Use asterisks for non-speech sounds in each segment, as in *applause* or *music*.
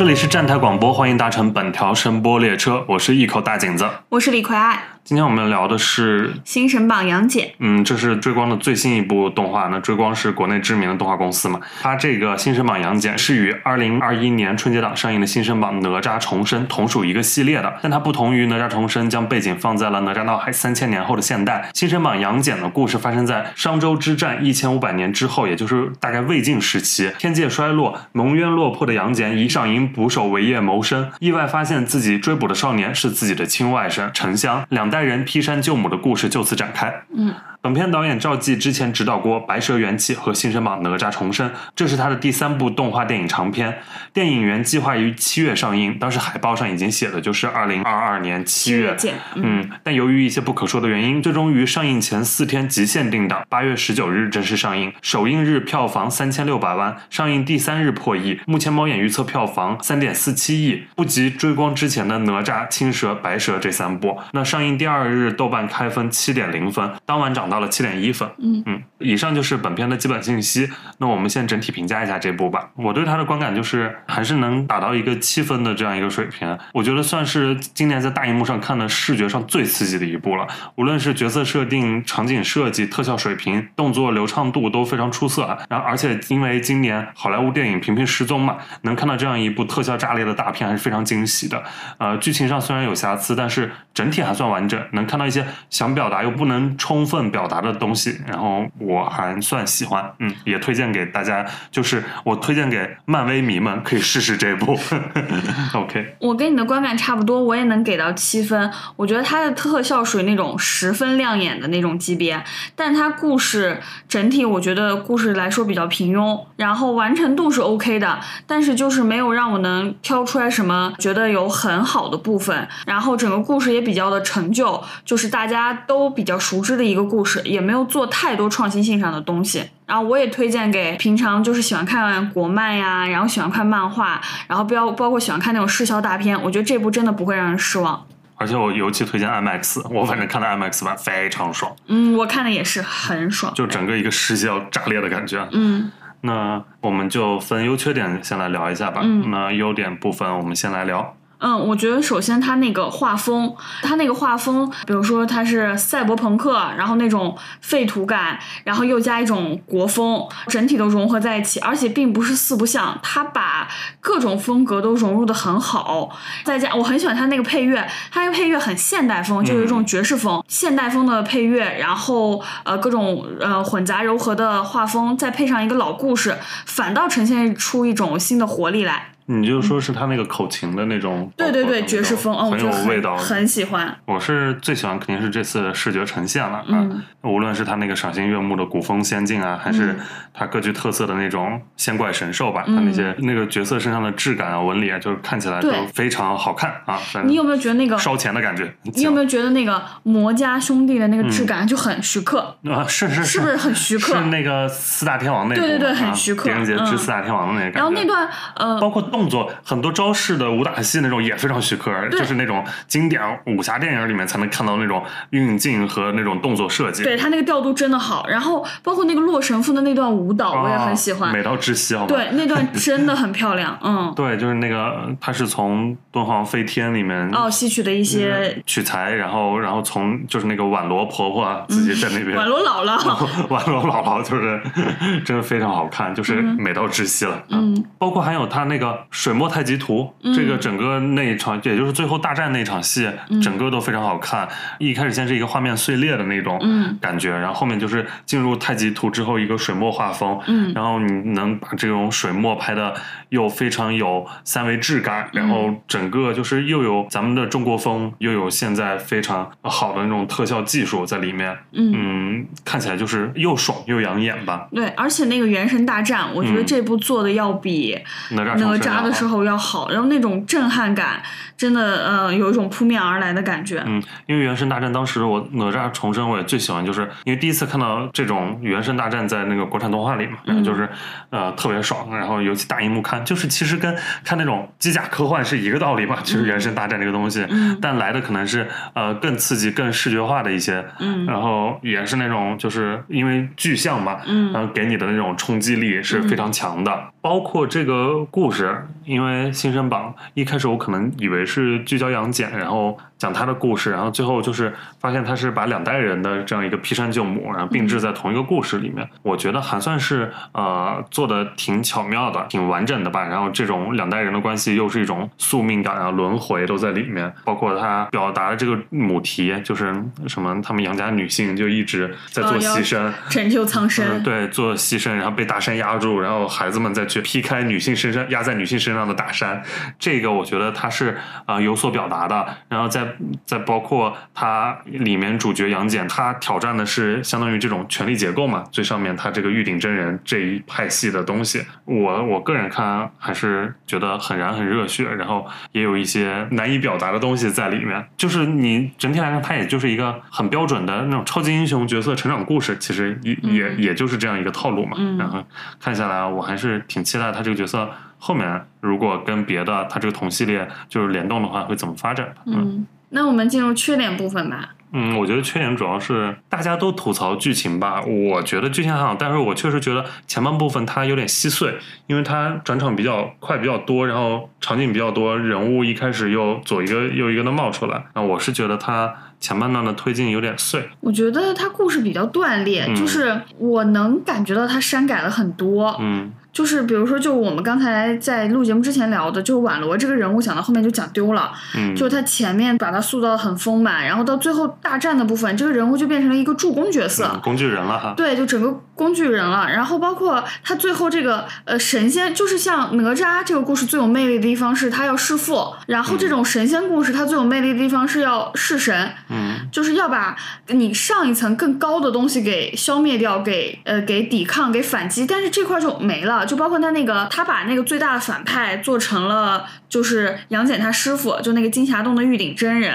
这里是站台广播，欢迎搭乘本条声波列车，我是一口大井子。我是李逵爱，今天我们聊的是，新神榜杨戬，嗯，这是追光的最新一部动画。那追光是国内知名的动画公司嘛？它这个新神榜杨戬是与二零二一年春节档上映的新神榜哪吒重生同属一个系列的，但它不同于哪吒重生，将背景放在了哪吒闹海三千年后的现代。新神榜杨戬的故事发生在商周之战一千五百年之后，也就是大概魏晋时期，天界衰落，蒙冤落魄的杨戬以赏银捕手为业谋生，意外发现自己追捕的少年是自己的亲外甥沉香，两代人劈山救母的故事就此展开。嗯，本片导演赵继之前执导过《白蛇缘起》和《新生榜哪吒重生》，这是他的第三部动画电影长片。电影原计划于七月上映，当时海报上已经写的就是二零二二年七月。见，嗯，但由于一些不可说的原因，最终于上映前四天极限定档，八月十九日正式上映。首映日票房三千六百万，上映第三日破亿。目前猫眼预测票房三点四七亿，不及追光之前的哪吒、青蛇、白蛇这三部。那上映第二日，豆瓣开分七点零分，当晚涨到了七点一分。嗯嗯，以上就是本片的基本信息。那我们先整体评价一下这部吧。我对它的观感就是还是能达到一个七分的这样一个水平，我觉得算是今年在大荧幕上看的视觉上最刺激的一部了。无论是角色设定、场景设计、特效水平、动作流畅度都非常出色。然后，而且因为今年好莱坞电影频频失踪嘛，能看到这样一部特效炸裂的大片还是非常惊喜的。呃，剧情上虽然有瑕疵，但是整体还算完整，能看到一些想表达又不能充分表达的东西。然后我还算喜欢，嗯，也推荐给大家，就是我推荐给漫威迷们可以试试这部。*laughs* OK，我跟你的观感差不多，我也能给到七分。我觉得它的特效属于那种十分亮眼的那种级别，但它故事整体我觉得故事来说比较平庸，然后完成度是 OK 的，但是就是没有让我能挑出来什么觉得有很好的部分。然后整个故事也比较的陈旧，就就是大家都比较熟知的一个故事，也没有做太多创新性上的东西。然后我也推荐给平常就是喜欢看国漫呀，然后喜欢看漫画，然后包包括喜欢看那种视效大片，我觉得这部真的不会让人失望。而且我尤其推荐 IMAX，*laughs* 我反正看了 IMAX 版非常爽，嗯，我看的也是很爽，就整个一个视效炸裂的感觉。嗯那我们就分优缺点先来聊一下吧。嗯那优点部分我们先来聊。嗯，我觉得首先它那个画风，它那个画风，比如说它是赛博朋克，然后那种废土感，然后又加一种国风，整体都融合在一起，而且并不是四不像，它把各种风格都融入的很好。再加我很喜欢它那个配乐，它那个配乐很现代风，就有一种爵士风、现代风的配乐，然后呃各种呃混杂柔和的画风，再配上一个老故事，反倒呈现出一种新的活力来。你就说是他那个口琴的那种，对对对，爵士风，哦，很有味道。很喜欢。我是最喜欢肯定是这次的视觉呈现了啊，嗯无论是他那个赏心悦目的古风仙境啊，还是嗯他各具特色的那种仙怪神兽吧，嗯他那些那个角色身上的质感啊、纹理啊，就是看起来都非常好看啊。你有没有觉得那个？烧钱的感觉？你有没有觉得那个魔家兄弟的那个质感就很徐克？啊？是是是不是很徐克是那个四大天王那部对对对啊很徐克狄仁杰之嗯四大天王的那个感觉。然后那段呃，包括动作，很多招式的武打戏那种也非常徐克，就是那种经典武侠电影里面才能看到那种运镜和那种动作设计。对他那个调度真的好。然后包括那个洛神赋的那段舞蹈，我也很喜欢。啊美到窒息，好吗？对，那段真的很漂亮。*laughs* 嗯，对，就是那个，他是从敦煌飞天里面哦，吸取的一些取材，然后然后从就是那个宛罗婆婆啊自己在那边，宛罗姥姥。*laughs* 宛罗姥姥就是 *laughs* 真的非常好看，就是美到窒息了。嗯，包括还有他那个水墨太极图，嗯这个整个那一场，也就是最后大战那场戏，嗯整个都非常好看。一开始先是一个画面碎裂的那种嗯感觉，然后后面就是进入太极图之后一个水墨画风，嗯然后你能把这种水墨拍的又非常有三维质感，然后整个就是又有咱们的中国风，又有现在非常好的那种特效技术在里面，嗯。嗯，看起来就是又爽又养眼吧。对，而且那个《原神大战》，我觉得嗯这部做的要比哪吒的时候要好，然后那种震撼感，真的呃有一种扑面而来的感觉。嗯，因为《原神大战》当时我哪吒重生我也最喜欢，就是因为第一次看到这种《原神大战》在那个国产动画里嘛，然后就是、呃特别爽，然后尤其大荧幕看，就是其实跟看那种机甲科幻是一个道理嘛，其实《原神大战》这个东西，嗯。但来的可能是呃更刺激、更视觉化的一些，嗯。然后也是那种就是因为具象嘛，嗯。然后给你的那种冲击力是非常强的。包括这个故事，因为《新生榜》一开始我可能以为是聚焦杨戬，然后讲他的故事，然后最后就是发现他是把两代人的这样一个劈山救母，然后并置在同一个故事里面，我觉得还算是呃做的挺巧妙的，挺完整的吧。然后这种两代人的关系又是一种宿命感啊、轮回都在里面，包括他表达的这个母题，就是什么他们杨家女性就一直在做牺牲。拯救苍嗯，生。对，做牺牲，然后被大山压住，然后孩子们再去劈开女性身上压在女性身上的大山，这个我觉得他是啊、呃有所表达的。然后再再包括他里面主角杨戬，他挑战的是相当于这种权力结构嘛，最上面他这个玉鼎真人这一派系的东西，我我个人看还是觉得很燃很热血，然后也有一些难以表达的东西在里面。就是你整体来看，他也就是一个很标准的那种超级英雄角色成长故事，其实也、也嗯也就是这样一个套路嘛。嗯然后看下来，我还是挺期待他这个角色后面如果跟别的它这个同系列就是联动的话，会怎么发展的。嗯，那我们进入缺点部分吧。嗯，我觉得缺点主要是大家都吐槽剧情吧，我觉得剧情还好，但是我确实觉得前半部分它有点稀碎，因为它转场比较快、比较多，然后场景比较多，人物一开始又左一个 *laughs* 右一个的冒出来，那我是觉得它前半段的推进有点碎。我觉得它故事比较断裂，嗯就是我能感觉到它删改了很多。嗯就是比如说，就我们刚才在录节目之前聊的，就宛罗这个人物讲到后面就讲丢了，嗯，就他前面把他塑造的很丰满，然后到最后大战的部分，这个人物就变成了一个助攻角色。嗯工具人了哈。对，就整个工具人了。然后包括他最后这个呃神仙，就是像哪吒这个故事最有魅力的地方是他要弑父，然后这种神仙故事它最有魅力的地方是要弑神，嗯就是要把你上一层更高的东西给消灭掉，给呃给抵抗，给反击，但是这块就没了。就包括他那个，他把那个最大的反派做成了就是杨戬他师傅，就那个金霞洞的玉鼎真人。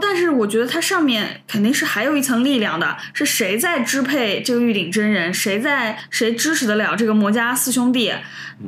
但是我觉得他上面肯定是还有一层力量的，是谁在支配这个玉鼎真人？谁在谁支持得了这个魔家四兄弟？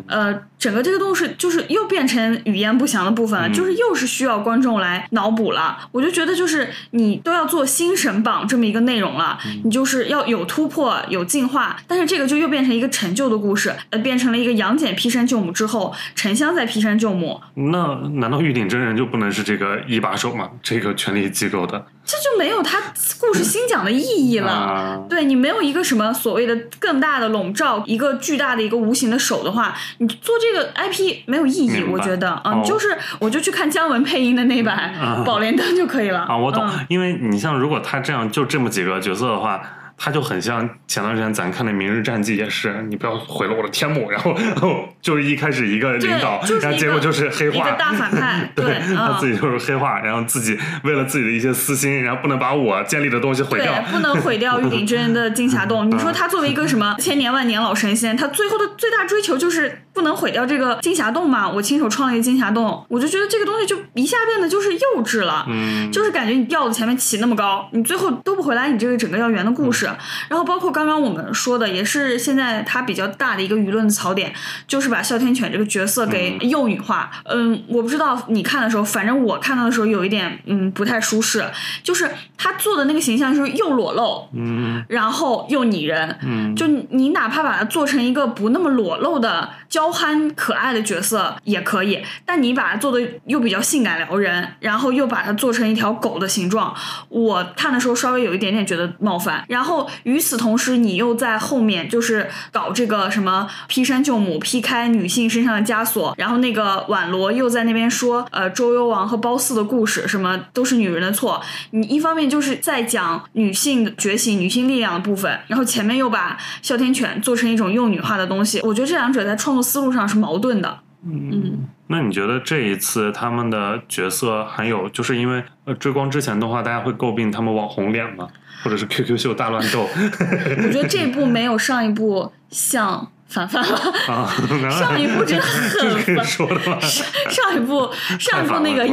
呃，整个这个东西就是又变成语言不详的部分了，嗯就是又是需要观众来脑补了。我就觉得就是你都要做新神榜这么一个内容了，你就是要有突破、有进化，但是这个就又变成一个陈旧的故事，呃，变成了一个杨戬劈山救母之后，沉香在劈山救母，那难道玉鼎真人就不能是这个一把手吗？这个权力机构的这就没有他故事新讲的意义了。啊？对你没有一个什么所谓的更大的笼罩，一个巨大的一个无形的手的话，你做这个 IP 没有意义，我觉得，嗯，哦你就是我就去看姜文配音的那版嗯《宝莲灯》就可以了啊，我懂，嗯因为你像如果他这样就这么几个角色的话。他就很像前段时间咱看的《明日战记》，也是你不要毁了我的天幕，然后然后就是一开始一个领导，就是然后结果就是黑化，大反派 *laughs* 对，他自己就是黑化，然后自己为了自己的一些私心，然后不能把我建立的东西毁掉，对，不能毁掉玉鼎真人的金霞洞。*laughs* 你说他作为一个什么千年万年老神仙，他最后的最大追求就是不能毁掉这个金霞洞嘛？我亲手创了一个金霞洞，我就觉得这个东西就一下变得就是幼稚了。嗯，就是感觉你调子前面起那么高，你最后都不回来，你这个整个要圆的故事。然后包括刚刚我们说的，也是现在它比较大的一个舆论的槽点，就是把哮天犬这个角色给幼女化。嗯，我不知道你看的时候，反正我看到的时候有一点嗯不太舒适，就是他做的那个形象就是又裸露，嗯然后又拟人。嗯，就你你哪怕把它做成一个不那么裸露的娇憨可爱的角色也可以，但你把它做的又比较性感撩人，然后又把它做成一条狗的形状，我看的时候稍微有一点点觉得冒犯。然后与此同时，你又在后面就是搞这个什么劈山救母、劈开女性身上的枷锁，然后那个婉罗又在那边说，呃，周幽王和褒姒的故事，什么都是女人的错。你一方面就是在讲女性的觉醒、女性力量的部分，然后前面又把哮天犬做成一种幼女化的东西，我觉得这两者在创作思路上是矛盾的。嗯，那你觉得这一次他们的角色还有就是因为呃追光之前的话大家会诟病他们网红脸吗？或者是 QQ 秀大乱斗我觉得这一部没有上一部像反反了。啊？上一部真的很？*laughs* 上一部上一部那个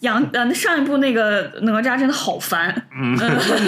杨呃上一部那个哪吒真的好烦。嗯，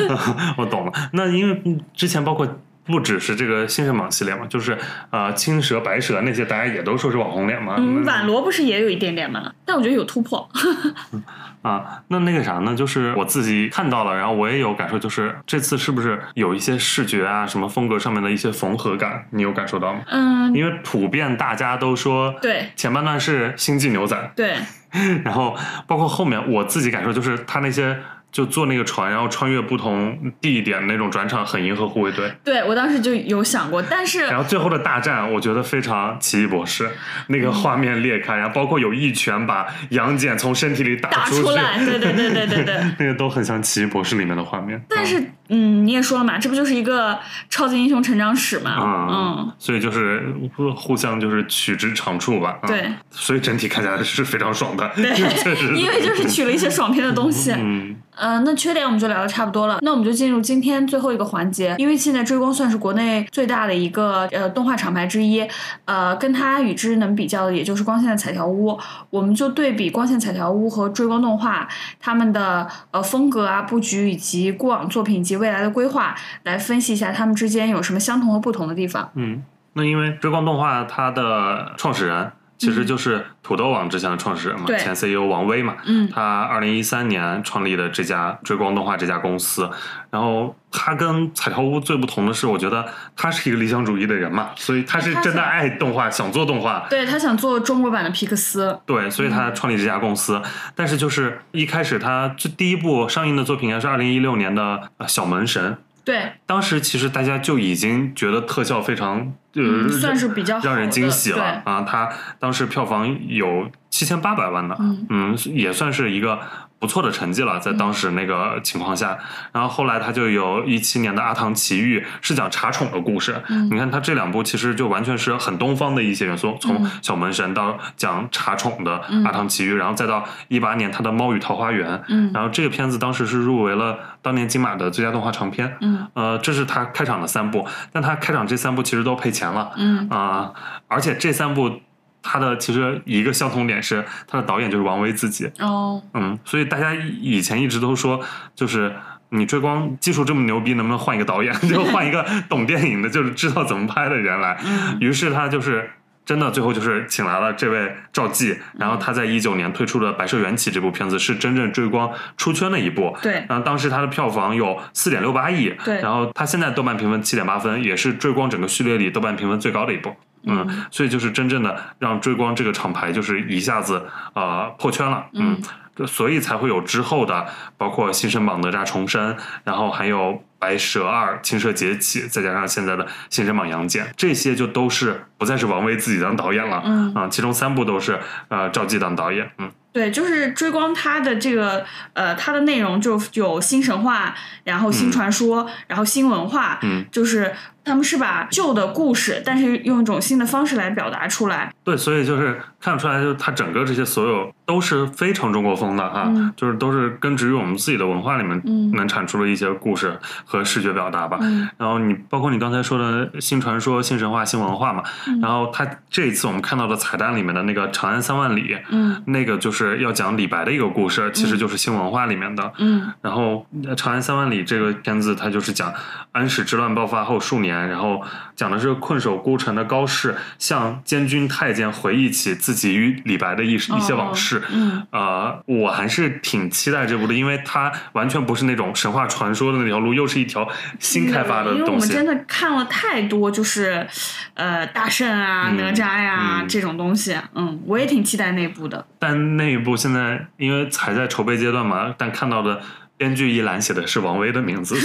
*laughs* 我懂了。那因为之前包括不只是这个新神榜系列嘛，就是呃青蛇、白蛇那些，大家也都说是网红脸嘛。嗯，那婉罗不是也有一点点吗？但我觉得有突破。*laughs* 啊，那那个啥呢？就是我自己看到了，然后我也有感受，就是这次是不是有一些视觉啊、什么风格上面的一些缝合感？你有感受到吗？嗯，因为普遍大家都说，对前半段是星际牛仔，对，*laughs* 然后包括后面我自己感受就是他那些就坐那个船，然后穿越不同地点那种转场，很银河护卫队。对我当时就有想过，但是然后最后的大战，我觉得非常奇异博士，那个画面裂开，然后包括有一拳把杨戬从身体里打打出来，对对对对对对。*laughs* 那个都很像奇异博士里面的画面。但是，嗯，你也说了嘛，这不就是一个超级英雄成长史嘛？嗯，嗯，所以就是互互相就是取之长处吧。嗯对，所以整体看起来是非常爽的，对 *laughs* 确实，因为就是取了一些爽片的东西。嗯呃，那缺点我们就聊的差不多了，那我们就进入今天最后一个环节。因为现在追光算是国内最大的一个呃动画厂牌之一，呃，跟它与之能比较的，也就是光线的彩条屋。我们就对比光线彩条屋和追光动画他们的呃风格啊、布局以及过往作品以及未来的规划，来分析一下他们之间有什么相同和不同的地方。嗯。那因为追光动画它的创始人其实就是土豆网之前的创始人嘛，对。前 CEO 王威嘛，嗯。他二零一三年创立的这家追光动画这家公司，然后他跟彩条屋最不同的是，我觉得他是一个理想主义的人嘛，所以他是真的爱动画，想做动画，对他想做中国版的皮克斯，对，所以他创立这家公司。但是就是一开始他这第一部上映的作品应该是二零一六年的呃《小门神》，对，当时其实大家就已经觉得特效非常呃、嗯，算是比较让人惊喜了啊！它当时票房有七千八百万呢，嗯也算是一个不错的成绩了，在当时那个情况下。然后后来他就有一七年的《阿唐奇遇》，是讲茶宠的故事。嗯你看他这两部其实就完全是很东方的一些元素，从嗯小门神到讲茶宠的嗯《阿唐奇遇》，然后再到一八年他的《猫与桃花源》，嗯然后这个片子当时是入围了当年金马的最佳动画长片。嗯呃，这是他开场的三部，但他开场这三部其实都赔钱了。嗯啊、而且这三部它的其实一个相同点是，它的导演就是王威自己，哦，嗯，所以大家以前一直都说，就是你追光技术这么牛逼，能不能换一个导演，*laughs* 就换一个懂电影的，就是知道怎么拍的人来？嗯。于是他就是。真的，最后就是请来了这位赵季，然后他在一九年推出的《白蛇缘起》这部片子是真正追光出圈的一部，对。然后当时它的票房有四点六八亿，对。然后它现在豆瓣评分七点八分，也是追光整个序列里豆瓣评分最高的一部。嗯，所以就是真正的让追光这个厂牌就是一下子呃破圈了，嗯，这所以才会有之后的包括新生榜哪吒重生，然后还有白蛇二青蛇劫起，再加上现在的新生榜杨戬，这些就都是不再是王威自己当导演了，嗯。啊，其中三部都是呃赵季当导演，嗯。对，就是追光它的这个呃，它的内容就有新神话，然后新传说，然后新文化，嗯，就是他们是把旧的故事，但是用一种新的方式来表达出来。对，所以就是看得出来，就是它整个这些所有都是非常中国风的哈，嗯就是都是根植于我们自己的文化里面嗯能产出的一些故事和视觉表达吧。嗯然后你包括你刚才说的新传说、新神话、新文化嘛，嗯然后它这一次我们看到的彩蛋里面的那个《长安三万里》，嗯那个就是要讲李白的一个故事，其实就是新文化里面的。嗯然后呃《长安三万里》这个片子，它就是讲安史之乱爆发后数年，然后讲的是困守孤城的高适向监军太监回忆起自己与李白的一一些往事。嗯呃，我还是挺期待这部的，因为它完全不是那种神话传说的那条路，又是一条新开发的因为我。们真的看了太多，就是呃大圣啊、嗯哪吒呀、嗯这种东西。嗯，我也挺期待那部的。但那一部现在因为还在筹备阶段嘛，但看到的编剧一栏写的是王威的名字，*laughs*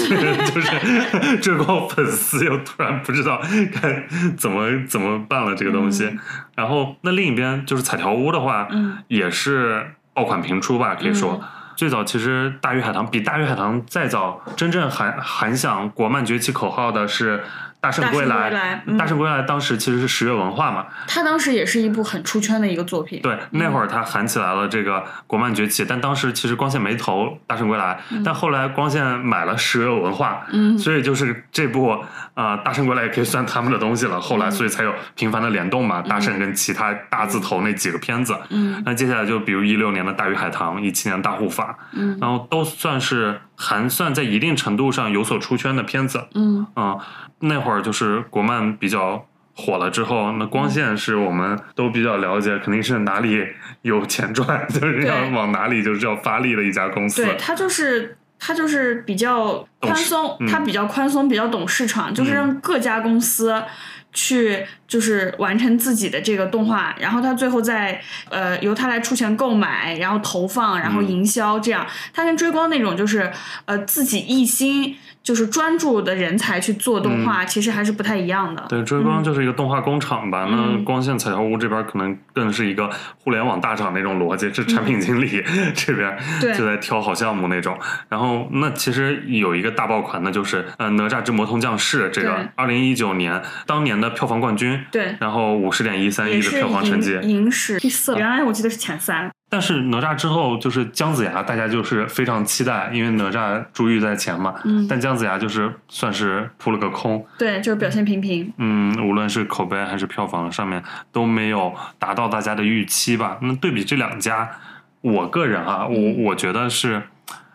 就是追光粉丝又突然不知道该怎么怎么办了这个东西。然后那另一边就是彩条屋的话，嗯也是爆款频出吧，可以说。最早其实《大鱼海棠》比《大鱼海棠》再早，真正喊喊响国漫崛起口号的是《大圣归来》。大圣归来嗯。大圣归来当时其实是十月文化嘛，他当时也是一部很出圈的一个作品。对，那会儿他喊起来了这个国漫崛起，但当时其实光线没投《大圣归来》但后来光线买了十月文化，嗯。所以就是这部啊、呃大圣归来》也可以算他们的东西了。后来所以才有频繁的联动嘛，大圣跟其他大字头那几个片子。嗯。那接下来就比如一六年的《大鱼海棠》，一七年的《大护法》，嗯。然后都算是还算在一定程度上有所出圈的片子。嗯嗯，那会儿就是国漫比较火了之后，那光线是我们都比较了解，肯定是哪里有钱赚，就是要往哪里就是要发力的一家公司。对，它就是它就是比较宽松，嗯它比较宽松，比较懂市场，就是让各家公司去就是完成自己的这个动画，然后他最后再呃由他来出钱购买，然后投放，然后嗯。营销，这样。他跟追光那种就是呃自己一心就是专注的人才去做动画，其实还是不太一样的。嗯对，追光就是一个动画工厂吧。那嗯光线彩条屋这边可能更是一个互联网大厂那种逻辑，这产品经理 *laughs* 这边就在挑好项目那种。然后那其实有一个大爆款，那就是呃《哪吒之魔童降世》这个对二零一九年当年的票房冠军，对，然后五十点一三亿的票房成绩影。影史第四，原来我记得是前三。但是哪吒之后就是姜子牙，大家就是非常期待，因为哪吒珠玉在前嘛。嗯但姜子牙就是算是扑了个空，对，就是表现平平。嗯，无论是口碑还是票房上面都没有达到大家的预期吧。那对比这两家，我个人啊，我嗯我觉得是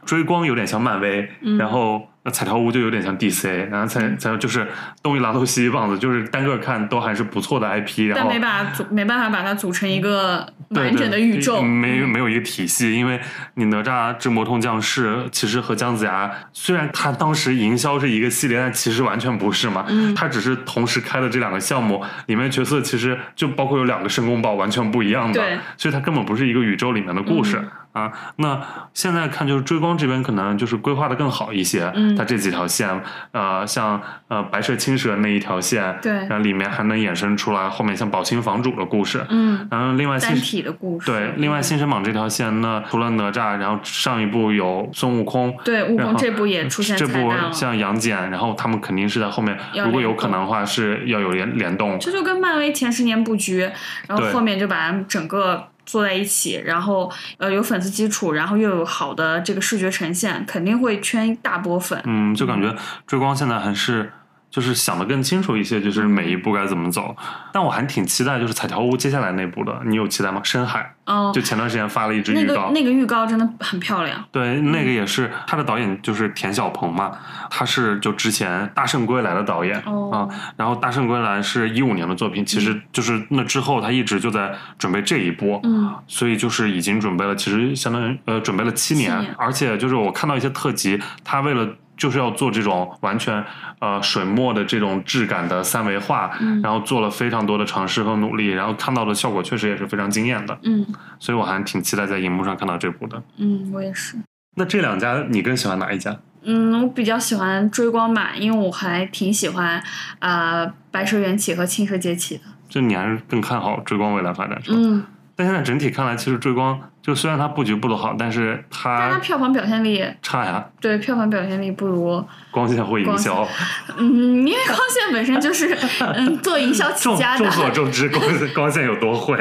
追光有点像漫威，嗯然后呃彩条屋就有点像 DC，然后彩彩就是东一榔头西一棒子，就是单个看都还是不错的 IP，然后但没把它组没办法把它组成一个完整的宇宙。对没没有一个体系，因为你哪吒之魔童降世其实和姜子牙，虽然他当时营销是一个系列，但其实完全不是嘛，嗯他只是同时开的这两个项目，里面角色其实就包括有两个申公豹完全不一样的对，所以它根本不是一个宇宙里面的故事。嗯啊，那现在看就是追光这边可能就是规划的更好一些，嗯它这几条线，呃，像呃白蛇青蛇那一条线，对然后里面还能衍生出来后面像宝清房主的故事，嗯，然后另外新单体的故事。对，另外《新神榜》这条线呢，除了哪吒，然后上一部有孙悟空，对悟空这部也出现这部。像杨戬，然后他们肯定是在后面，如果有可能的话是要有联联动。这就跟漫威前十年布局，然后后面就把整个坐在一起，然后呃有粉丝基础，然后又有好的这个视觉呈现，肯定会圈一大波粉。嗯，就感觉追光现在还是。就是想的更清楚一些，就是每一步该怎么走。但我还挺期待，就是彩条屋接下来那部的，你有期待吗？深海，哦、就前段时间发了一支那个预告，那个预告真的很漂亮。对，那个也是他的导演就是田晓鹏嘛，他是就之前《大圣归来》的导演、哦啊，然后《大圣归来》是一五年的作品，其实就是那之后他一直就在准备这一波，嗯，所以就是已经准备了，其实相当于呃准备了七年，七年而且就是我看到一些特辑，他为了就是要做这种完全呃水墨的这种质感的三维画，嗯然后做了非常多的尝试和努力，然后看到的效果确实也是非常惊艳的，嗯所以我还挺期待在荧幕上看到这部的。嗯，我也是。那这两家你更喜欢哪一家？嗯，我比较喜欢追光吧，因为我还挺喜欢呃白蛇缘起和青蛇劫起的。就你还是更看好追光未来发展是吧？嗯，但现在整体看来，其实追光就虽然它布局布的好，但是它但它票房表现力差呀，对票房表现力不如光线会营销。嗯，因为光线本身就是 *laughs* 嗯做营销起众家的众，所周知，光 *laughs* 光线有多会，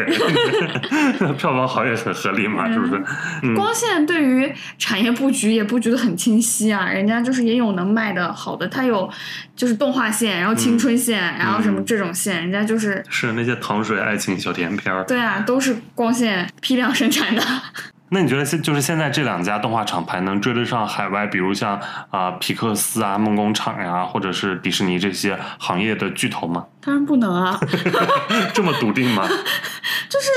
票房好也很合理嘛，是不是？嗯，光线对于产业布局也布局的很清晰啊，人家就是也有能卖的好的，它有就是动画线，然后青春线，然后什么这种线，人家就是是那些糖水爱情小甜片儿。对啊，都是光线批量生产的。*laughs* 那你觉得现就是现在这两家动画厂牌能追得上海外，比如像啊、皮克斯啊、梦工厂呀，或者是迪士尼这些行业的巨头吗？*laughs* 当然不能啊，*laughs* 这么笃定吗？就是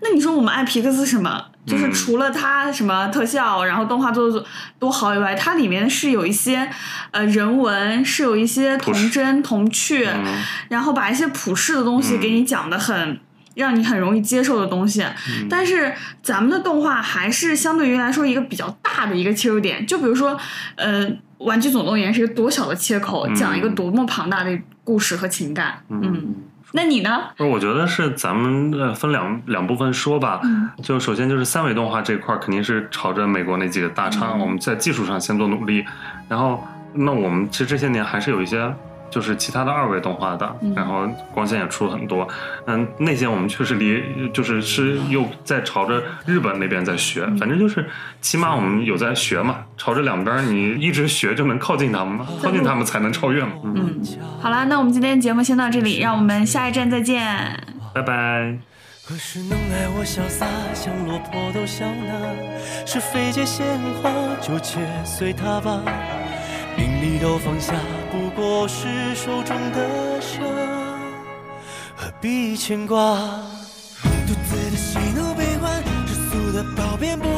那你说我们爱皮克斯什么？就是嗯除了它什么特效，然后动画做的多好以外，它里面是有一些呃人文，是有一些童真童趣，嗯然后把一些普世的东西给你讲的很。让你很容易接受的东西，嗯但是咱们的动画还是相对于来说一个比较大的一个切入点。就比如说，呃，《玩具总动员》是一个多小的切口，嗯讲一个多么庞大的故事和情感。嗯，那你呢？不是，我觉得是咱们呃分两两部分说吧。嗯就首先就是三维动画这块儿肯定是朝着美国那几个大厂，嗯我们在技术上先做努力。然后，那我们其实这些年还是有一些就是其他的二维动画的，嗯然后光线也出了很多。嗯，那些我们确实离就是是又在朝着日本那边在学，嗯反正就是起码我们有在学嘛，朝着两边你一直学就能靠近他们嘛，靠近他们才能超越嘛。嗯，嗯，好啦，那我们今天节目先到这里，让我们下一站再见。拜拜。何时能爱我潇洒，像落魄都笑纳？是非界鲜花，就且随它吧。你都放下，不过是手中的沙。何必牵挂。独自的喜怒悲欢，世俗的褒贬不